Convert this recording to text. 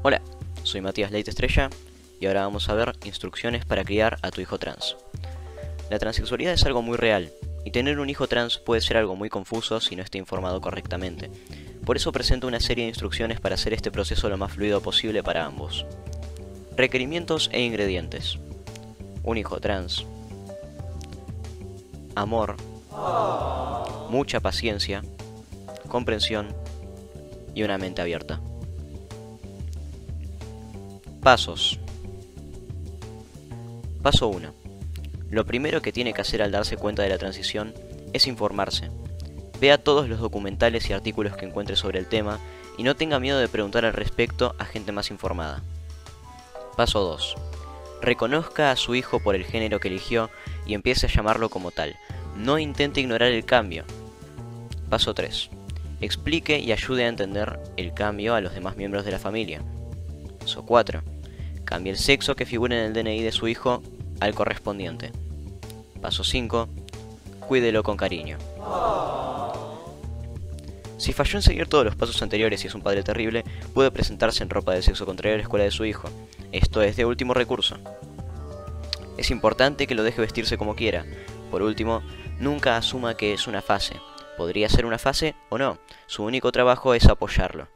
Hola, soy Matías Leite Estrella y ahora vamos a ver instrucciones para criar a tu hijo trans. La transexualidad es algo muy real y tener un hijo trans puede ser algo muy confuso si no está informado correctamente. Por eso presento una serie de instrucciones para hacer este proceso lo más fluido posible para ambos. Requerimientos e ingredientes. Un hijo trans. Amor. Mucha paciencia. Comprensión. Y una mente abierta. Pasos. Paso 1. Lo primero que tiene que hacer al darse cuenta de la transición es informarse. Vea todos los documentales y artículos que encuentre sobre el tema y no tenga miedo de preguntar al respecto a gente más informada. Paso 2. Reconozca a su hijo por el género que eligió y empiece a llamarlo como tal. No intente ignorar el cambio. Paso 3. Explique y ayude a entender el cambio a los demás miembros de la familia. Paso 4. Cambie el sexo que figura en el DNI de su hijo al correspondiente. Paso 5. Cuídelo con cariño. Si falló en seguir todos los pasos anteriores y es un padre terrible, puede presentarse en ropa de sexo contrario a la escuela de su hijo. Esto es de último recurso. Es importante que lo deje vestirse como quiera. Por último, nunca asuma que es una fase. Podría ser una fase o no. Su único trabajo es apoyarlo.